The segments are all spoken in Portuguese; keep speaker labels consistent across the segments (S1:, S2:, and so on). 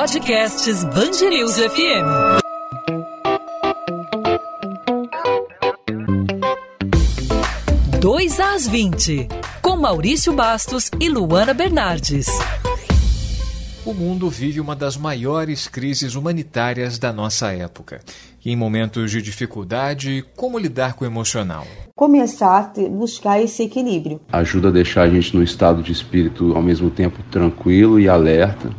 S1: Podcasts Bangerils FM. Dois às 20, com Maurício Bastos e Luana Bernardes.
S2: O mundo vive uma das maiores crises humanitárias da nossa época. E em momentos de dificuldade, como lidar com o emocional?
S3: Começar a buscar esse equilíbrio.
S4: Ajuda a deixar a gente num estado de espírito ao mesmo tempo tranquilo e alerta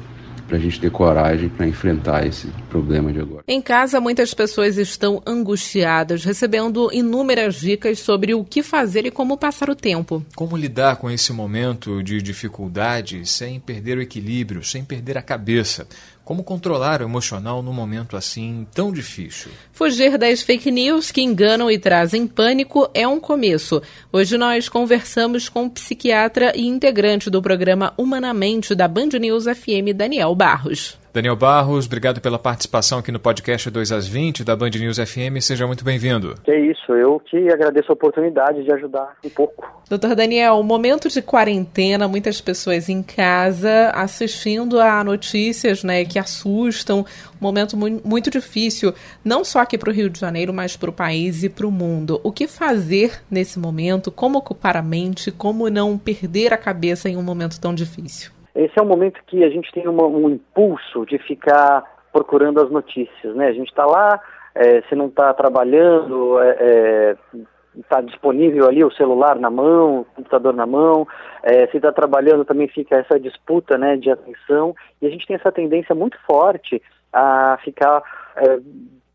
S4: para a gente ter coragem para enfrentar esse problema de agora.
S5: Em casa, muitas pessoas estão angustiadas, recebendo inúmeras dicas sobre o que fazer e como passar o tempo.
S2: Como lidar com esse momento de dificuldade sem perder o equilíbrio, sem perder a cabeça? Como controlar o emocional num momento assim tão difícil?
S5: Fugir das fake news que enganam e trazem pânico é um começo. Hoje nós conversamos com o psiquiatra e integrante do programa Humanamente da Band News FM, Daniel Barros.
S2: Daniel Barros, obrigado pela participação aqui no podcast 2 às 20 da Band News FM. Seja muito bem-vindo.
S6: É isso, eu que agradeço a oportunidade de ajudar um pouco.
S5: Doutor Daniel, momento de quarentena, muitas pessoas em casa assistindo a notícias né, que assustam, um momento muito difícil, não só aqui para o Rio de Janeiro, mas para o país e para o mundo. O que fazer nesse momento? Como ocupar a mente? Como não perder a cabeça em um momento tão difícil?
S6: Esse é um momento que a gente tem uma, um impulso de ficar procurando as notícias, né? A gente está lá, é, se não está trabalhando, está é, é tá disponível ali o celular na mão, o computador na mão, é, se está trabalhando também fica essa disputa, né, de atenção, e a gente tem essa tendência muito forte a ficar é,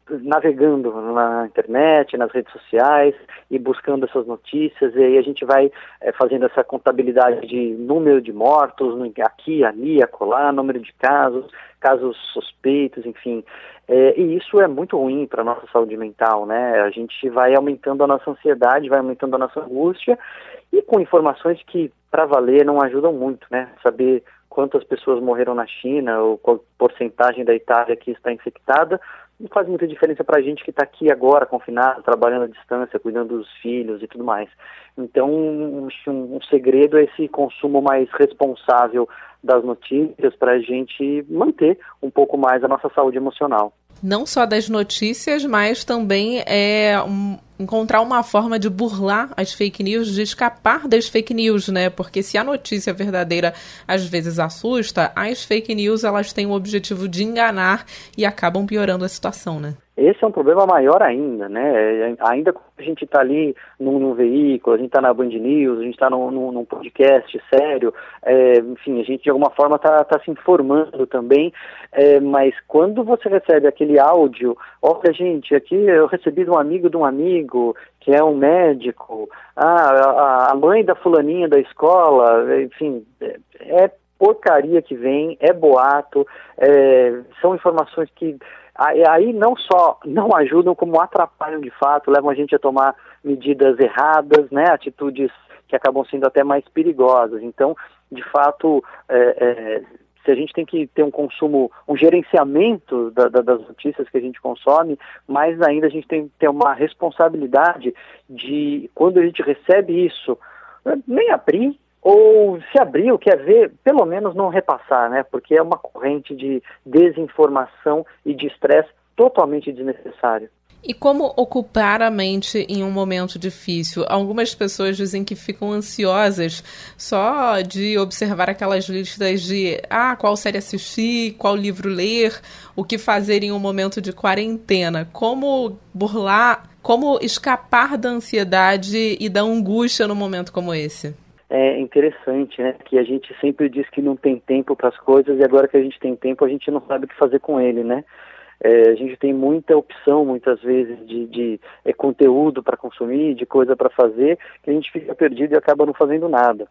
S6: navegando na internet, nas redes sociais e buscando essas notícias e aí a gente vai é, fazendo essa contabilidade de número de mortos aqui, ali, acolá, número de casos, casos suspeitos, enfim. É, e isso é muito ruim para a nossa saúde mental, né? A gente vai aumentando a nossa ansiedade, vai aumentando a nossa angústia e com informações que, para valer, não ajudam muito, né? Saber quantas pessoas morreram na China ou qual porcentagem da Itália que está infectada não faz muita diferença para a gente que está aqui agora, confinado, trabalhando à distância, cuidando dos filhos e tudo mais. Então, um, um segredo é esse consumo mais responsável das notícias para a gente manter um pouco mais a nossa saúde emocional
S5: não só das notícias, mas também é um, encontrar uma forma de burlar as fake news, de escapar das fake news, né? Porque se a notícia verdadeira às vezes assusta, as fake news elas têm o objetivo de enganar e acabam piorando a situação, né?
S6: Esse é um problema maior ainda, né? Ainda quando a gente está ali num, num, veículo, a gente está na Band News, a gente está num, num, num, podcast sério, é, enfim, a gente de alguma forma está tá se informando também, é, mas quando você recebe aquele áudio, olha gente, aqui eu recebi de um amigo de um amigo, que é um médico, ah, a, a mãe da fulaninha da escola, enfim, é, é porcaria que vem, é boato, é, são informações que aí não só não ajudam, como atrapalham de fato, levam a gente a tomar medidas erradas, né, atitudes que acabam sendo até mais perigosas. Então, de fato, é, é, se a gente tem que ter um consumo, um gerenciamento da, da, das notícias que a gente consome, mais ainda a gente tem que ter uma responsabilidade de, quando a gente recebe isso, nem abrir, ou se abriu, quer ver, pelo menos não repassar, né? Porque é uma corrente de desinformação e de estresse totalmente desnecessário.
S5: E como ocupar a mente em um momento difícil? Algumas pessoas dizem que ficam ansiosas só de observar aquelas listas de ah, qual série assistir, qual livro ler, o que fazer em um momento de quarentena. Como burlar, como escapar da ansiedade e da angústia num momento como esse?
S6: É interessante, né? Que a gente sempre diz que não tem tempo para as coisas e agora que a gente tem tempo a gente não sabe o que fazer com ele, né? É, a gente tem muita opção, muitas vezes, de, de é, conteúdo para consumir, de coisa para fazer, que a gente fica perdido e acaba não fazendo nada.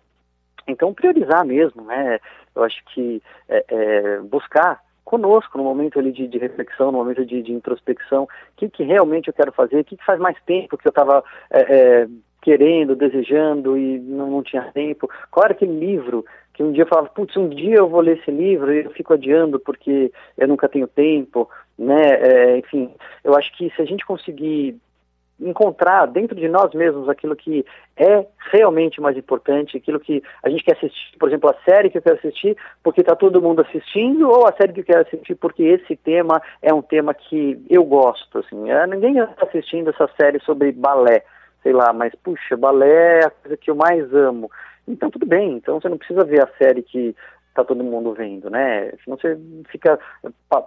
S6: Então, priorizar mesmo, né? Eu acho que é, é buscar conosco no momento ali de, de reflexão, no momento de, de introspecção, o que, que realmente eu quero fazer, o que, que faz mais tempo que eu estava é, é, querendo, desejando e não, não tinha tempo. Qual era aquele livro que um dia eu falava, putz, um dia eu vou ler esse livro e eu fico adiando porque eu nunca tenho tempo, né? É, enfim, eu acho que se a gente conseguir encontrar dentro de nós mesmos aquilo que é realmente mais importante, aquilo que a gente quer assistir, por exemplo, a série que eu quero assistir porque está todo mundo assistindo, ou a série que eu quero assistir porque esse tema é um tema que eu gosto, assim, é, ninguém está assistindo essa série sobre balé, sei lá, mas puxa, balé é a coisa que eu mais amo, então tudo bem, então você não precisa ver a série que está todo mundo vendo, né? Senão você fica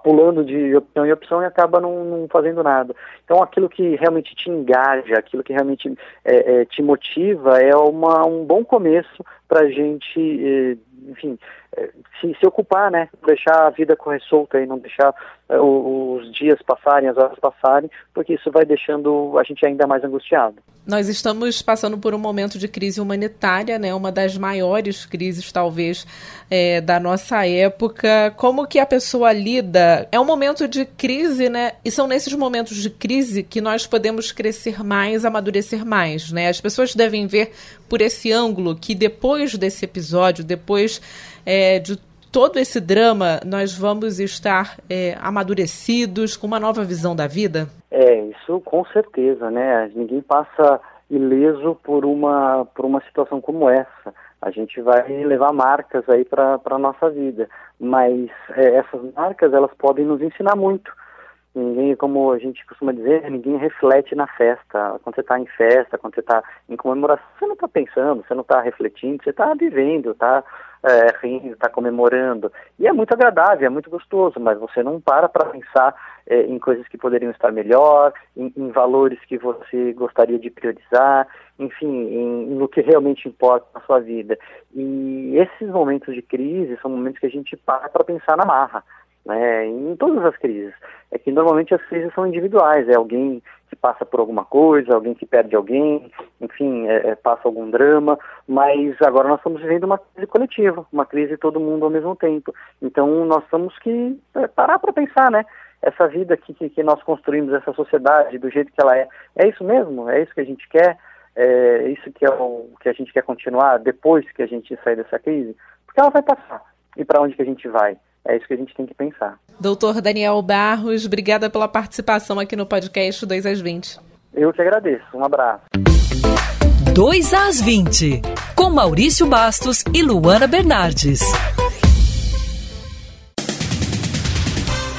S6: pulando de opção em opção e acaba não, não fazendo nada. Então aquilo que realmente te engaja, aquilo que realmente é, é, te motiva é uma, um bom começo para a gente, é, enfim, é, se, se ocupar, né? Deixar a vida correr solta e não deixar é, os dias passarem, as horas passarem, porque isso vai deixando a gente ainda mais angustiado.
S5: Nós estamos passando por um momento de crise humanitária, né? Uma das maiores crises, talvez, é, da nossa época. Como que a pessoa lida? É um momento de crise, né? E são nesses momentos de crise que nós podemos crescer mais, amadurecer mais, né? As pessoas devem ver por esse ângulo que depois desse episódio, depois é, de todo esse drama, nós vamos estar é, amadurecidos, com uma nova visão da vida?
S6: É, isso com certeza, né? Ninguém passa ileso por uma, por uma situação como essa. A gente vai levar marcas aí para a nossa vida, mas é, essas marcas elas podem nos ensinar muito. Ninguém, como a gente costuma dizer, ninguém reflete na festa. Quando você está em festa, quando você está em comemoração, você não está pensando, você não está refletindo, você está vivendo, está é, rindo, está comemorando. E é muito agradável, é muito gostoso, mas você não para para pensar é, em coisas que poderiam estar melhor, em, em, valores que você gostaria de priorizar, enfim, em, no que realmente importa na sua vida. E esses momentos de crise são momentos que a gente para para pensar na marra né, em todas as crises. É que normalmente as crises são individuais, é alguém que passa por alguma coisa, alguém que perde alguém, enfim, é, é, passa algum drama, mas agora nós estamos vivendo uma crise coletiva, uma crise todo mundo ao mesmo tempo. Então nós temos que é, parar para pensar, né? Essa vida que, que, que, nós construímos, essa sociedade do jeito que ela é, é isso mesmo? É isso que a gente quer? É isso que é o que a gente quer continuar depois que a gente sair dessa crise? Porque ela vai passar. E para onde que a gente vai? É isso que a gente tem que pensar.
S5: Doutor Daniel Barros, obrigada pela participação aqui no podcast 2 às 20.
S6: Eu que agradeço. Um abraço.
S1: 2 às 20, com Maurício Bastos e Luana Bernardes.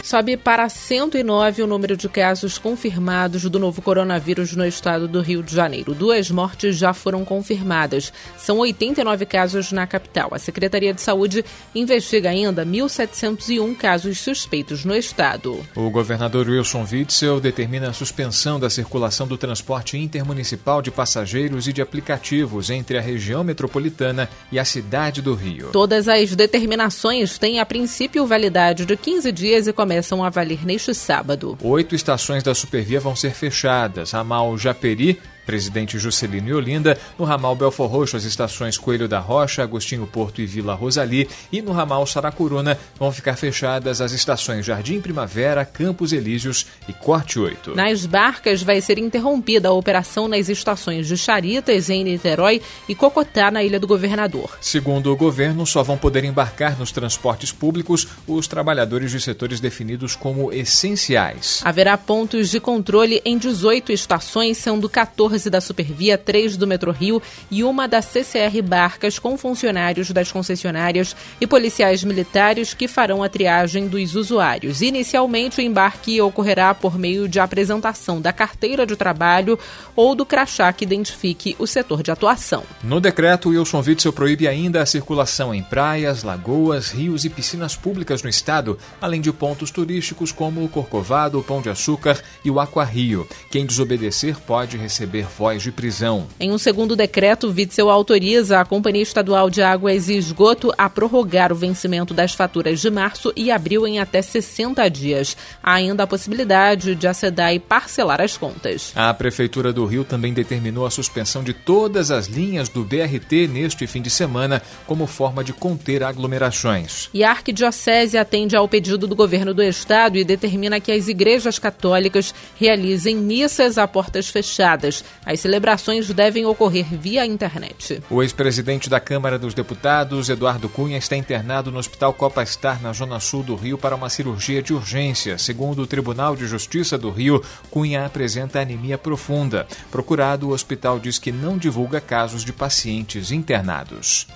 S5: Sobe para 109 o número de casos confirmados do novo coronavírus no estado do Rio de Janeiro. Duas mortes já foram confirmadas. São 89 casos na capital. A Secretaria de Saúde investiga ainda 1.701 casos suspeitos no estado.
S2: O governador Wilson Witzel determina a suspensão da circulação do transporte intermunicipal de passageiros e de aplicativos entre a região metropolitana e a cidade do Rio.
S5: Todas as determinações têm a princípio validade de 15 dias e começam começam a valer neste sábado.
S2: Oito estações da Supervia vão ser fechadas. Ramal Japeri, Presidente Juscelino e Olinda, no ramal Belfor Roxo, as estações Coelho da Rocha, Agostinho Porto e Vila Rosali, e no ramal Saracuruna vão ficar fechadas as estações Jardim Primavera, Campos Elíseos e Corte 8.
S5: Nas barcas vai ser interrompida a operação nas estações de Charitas, em Niterói, e Cocotá, na Ilha do Governador.
S2: Segundo o governo, só vão poder embarcar nos transportes públicos os trabalhadores de setores definidos como essenciais.
S5: Haverá pontos de controle em 18 estações, sendo 14 14 da Supervia, 3 do Metro Rio e uma da CCR Barcas com funcionários das concessionárias e policiais militares que farão a triagem dos usuários. Inicialmente, o embarque ocorrerá por meio de apresentação da carteira de trabalho ou do crachá que identifique o setor de atuação.
S2: No decreto, Wilson Witzel proíbe ainda a circulação em praias, lagoas, rios e piscinas públicas no estado, além de pontos turísticos como o Corcovado, o Pão de Açúcar e o Aquarrio. Quem desobedecer pode receber voz de prisão.
S5: Em um segundo decreto, Witzel autoriza a Companhia Estadual de Águas e Esgoto a prorrogar o vencimento das faturas de março e abril em até 60 dias. Há ainda a possibilidade de a e parcelar as contas.
S2: A Prefeitura do Rio também determinou a suspensão de todas as linhas do BRT neste fim de semana como forma de conter aglomerações.
S5: E a Arquidiocese atende ao pedido do governo do estado e determina que as igrejas católicas realizem missas a portas fechadas. As celebrações devem ocorrer via internet.
S2: O ex-presidente da Câmara dos Deputados, Eduardo Cunha, está internado no Hospital Copa Star, na Zona Sul do Rio, para uma cirurgia de urgência. Segundo o Tribunal de Justiça do Rio, Cunha apresenta anemia profunda. Procurado, o hospital diz que não divulga casos de pacientes internados.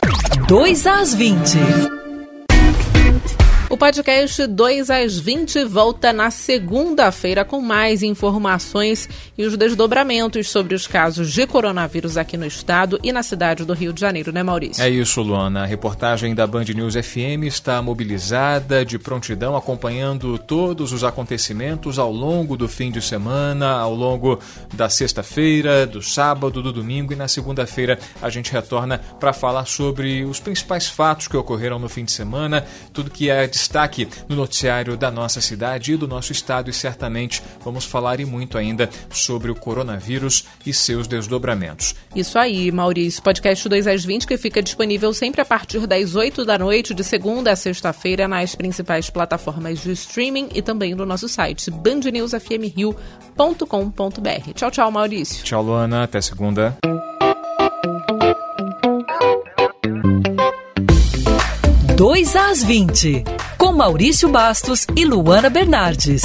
S1: 2 às 20.
S5: Podcast 2 às 20 volta na segunda-feira com mais informações e os desdobramentos sobre os casos de coronavírus aqui no estado e na cidade do Rio de Janeiro, né, Maurício?
S2: É isso, Luana. A reportagem da Band News FM está mobilizada de prontidão, acompanhando todos os acontecimentos ao longo do fim de semana, ao longo da sexta-feira, do sábado, do domingo e na segunda-feira a gente retorna para falar sobre os principais fatos que ocorreram no fim de semana, tudo que é de destaque no noticiário da nossa cidade e do nosso estado e certamente vamos falar e muito ainda sobre o coronavírus e seus desdobramentos.
S5: Isso aí, Maurício. Podcast 2 às 20 que fica disponível sempre a partir das 8 da noite, de segunda a sexta-feira, nas principais plataformas de streaming e também no nosso site bandnewsfmrio.com.br. Tchau, tchau, Maurício.
S2: Tchau, Luana. Até segunda.
S1: 2 às 20, com Maurício Bastos e Luana Bernardes.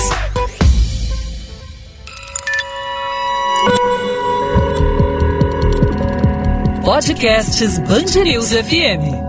S1: Podcasts Bangerils FM.